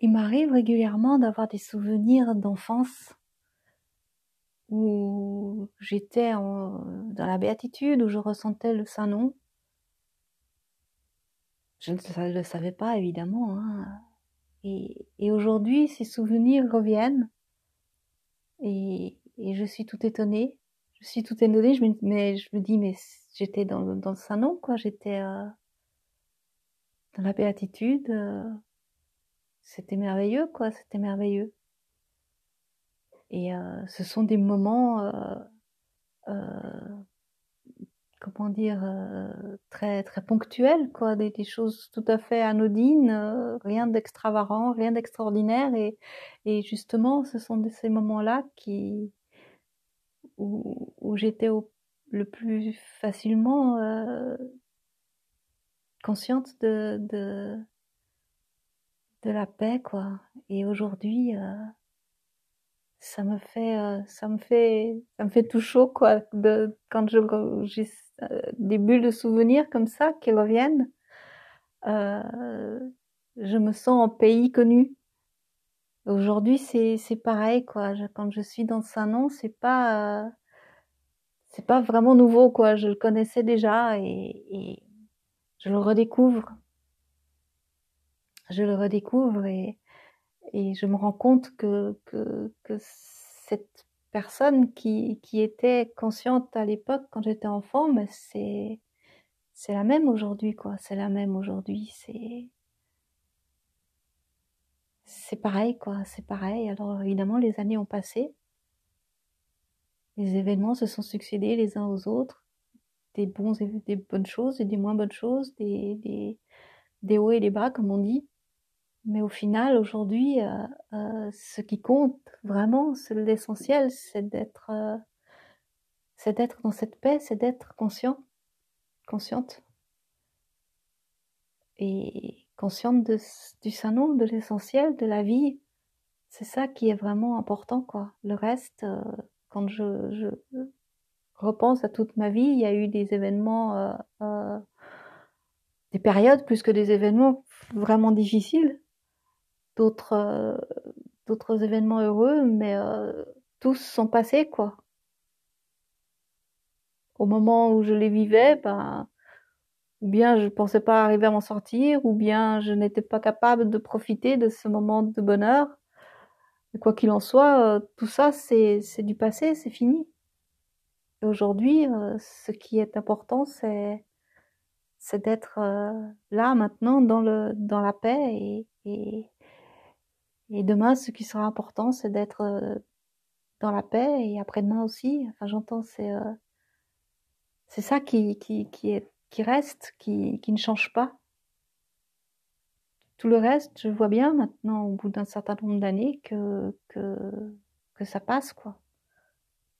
il m'arrive régulièrement d'avoir des souvenirs d'enfance où j'étais dans la béatitude, où je ressentais le Saint-Nom. Je ne le savais pas, évidemment. Hein. Et, aujourd'hui, ces souvenirs reviennent. Et, et, je suis tout étonnée. Je suis tout étonnée, je me, mais je me dis, mais j'étais dans, dans le Saint-Nom, quoi. J'étais euh, dans la béatitude. Euh, c'était merveilleux, quoi. C'était merveilleux. Et euh, ce sont des moments, euh, euh, comment dire, très très ponctuels, quoi, des, choses tout à fait anodines, rien d'extravagant, rien d'extraordinaire. Et, et justement, ce sont de ces moments-là qui où, où j'étais le plus facilement consciente de, de de la paix, quoi. Et aujourd'hui, euh, ça me fait, euh, ça me fait, ça me fait tout chaud, quoi. De, quand je, j'ai euh, des bulles de souvenirs comme ça qui reviennent, je me sens en pays connu. Aujourd'hui, c'est, c'est pareil, quoi. Quand je suis dans Saint-Nom, c'est pas, c'est pas vraiment nouveau, quoi. Je le connaissais déjà et, et je le redécouvre je le redécouvre et, je me rends compte que, cette personne qui, était consciente à l'époque quand j'étais enfant, mais c'est la même aujourd'hui quoi. C'est la même aujourd'hui. C'est pareil quoi. C'est pareil. Alors évidemment les années ont passé, les événements se sont succédés les uns aux autres, des bons des bonnes choses et des moins bonnes choses, des des des hauts et des bas comme on dit. Mais au final, aujourd'hui, euh, euh, ce qui compte vraiment, c'est l'essentiel, c'est d'être, euh, c'est d'être dans cette paix, c'est d'être conscient, consciente et consciente du saint de l'essentiel, de la vie. C'est ça qui est vraiment important, quoi. Le reste, quand je, repense à toute ma vie, il y a eu des événements, des périodes plus que des événements vraiment difficiles d'autres euh, d'autres événements heureux, mais euh, tous sont passés quoi. Au moment où je les vivais, ben ou bien je pensais pas arriver à m'en sortir, ou bien je n'étais pas capable de profiter de ce moment de bonheur. Quoi qu'il en soit, euh, tout ça c'est du passé, c'est fini. Aujourd'hui, ce qui est important, c'est d'être là maintenant dans la paix et demain, ce qui sera important, c'est d'être euh, dans la paix et après-demain aussi. Enfin, j'entends, c'est euh, c'est ça qui, qui, qui, est, qui reste, qui, qui ne change pas. Tout le reste, je vois bien maintenant, au bout d'un certain nombre d'années, que, que, que ça passe, quoi.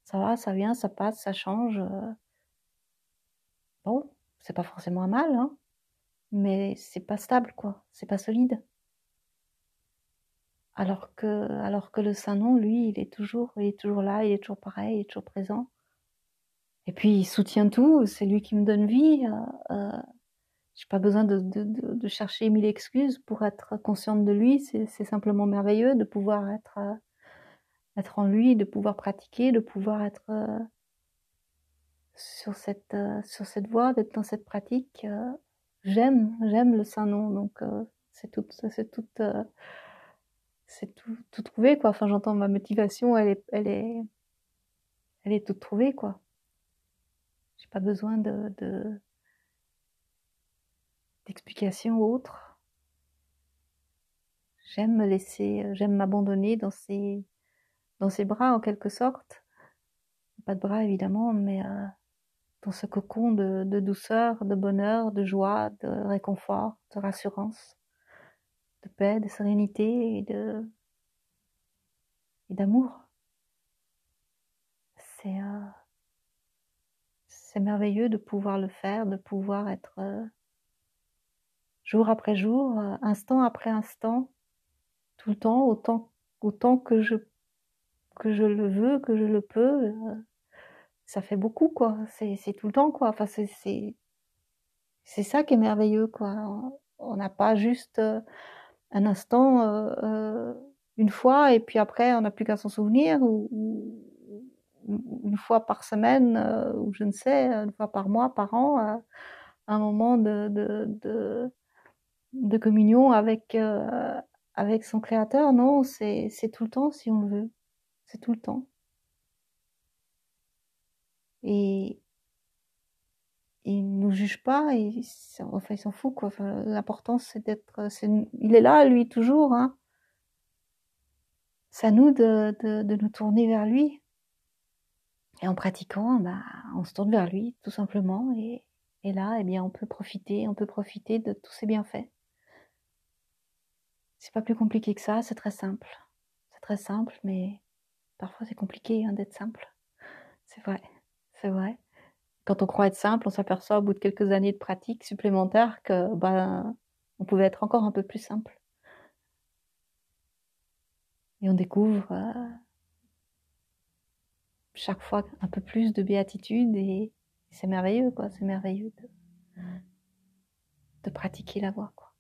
Ça va, ça vient, ça passe, ça change. Euh. Bon, c'est pas forcément un mal, hein, mais c'est pas stable, quoi. C'est pas solide alors que, alors que le Saint-Nom, lui, il est toujours, il est toujours là, il est toujours pareil, il est toujours présent. Et puis il soutient tout, c'est lui qui me donne vie. Euh, euh, j'ai pas besoin de, chercher mille excuses pour être consciente de lui. C'est simplement merveilleux de pouvoir être, euh, être en lui, de pouvoir pratiquer, de pouvoir être euh, sur cette, euh, sur cette voie, d'être dans cette pratique. J'aime, j'aime le Saint-Nom, donc c'est tout, c'est toute c'est tout, tout trouvé, quoi. Enfin, j'entends ma motivation, elle est, elle est, elle est toute trouvée, quoi. J'ai pas besoin de, de, d'explications autres. J'aime me laisser, j'aime m'abandonner dans ses, dans ses bras, en quelque sorte. Pas de bras, évidemment, mais euh, dans ce cocon de douceur, de bonheur, de joie, de réconfort, de rassurance de paix, de sérénité et de et d'amour. C'est euh, c'est merveilleux de pouvoir le faire, de pouvoir être euh, jour après jour, euh, instant après instant, tout le temps, autant que je le veux, que je le peux. Euh, ça fait beaucoup quoi. C'est tout le temps quoi. Enfin c'est c'est ça qui est merveilleux quoi. On n'a pas juste un instant, euh, euh, une fois, et puis après, on n'a plus qu'à s'en souvenir, ou, ou, une fois par semaine, euh, ou je ne sais, une fois par mois, par an, un moment de, de, de, de communion avec, euh, avec son créateur. Non, c'est tout le temps si on le veut. C'est tout le temps. Et il nous juge pas, il s'en fout quoi. Enfin, L'important c'est d'être, il est là lui toujours. Hein. C'est à nous de, de, de, nous tourner vers lui. Et en pratiquant, bah, on se tourne vers lui tout simplement. Et, et là, eh bien, on peut profiter, on peut profiter de tous ses bienfaits. C'est pas plus compliqué que ça, c'est très simple. C'est très simple, mais parfois c'est compliqué hein, d'être simple. C'est vrai, c'est vrai. Quand on croit être simple, on s'aperçoit au bout de quelques années de pratique supplémentaires que ben, on pouvait être encore un peu plus simple. Et on découvre euh, chaque fois un peu plus de béatitude et c'est merveilleux, quoi. C'est merveilleux de, pratiquer la voix, quoi.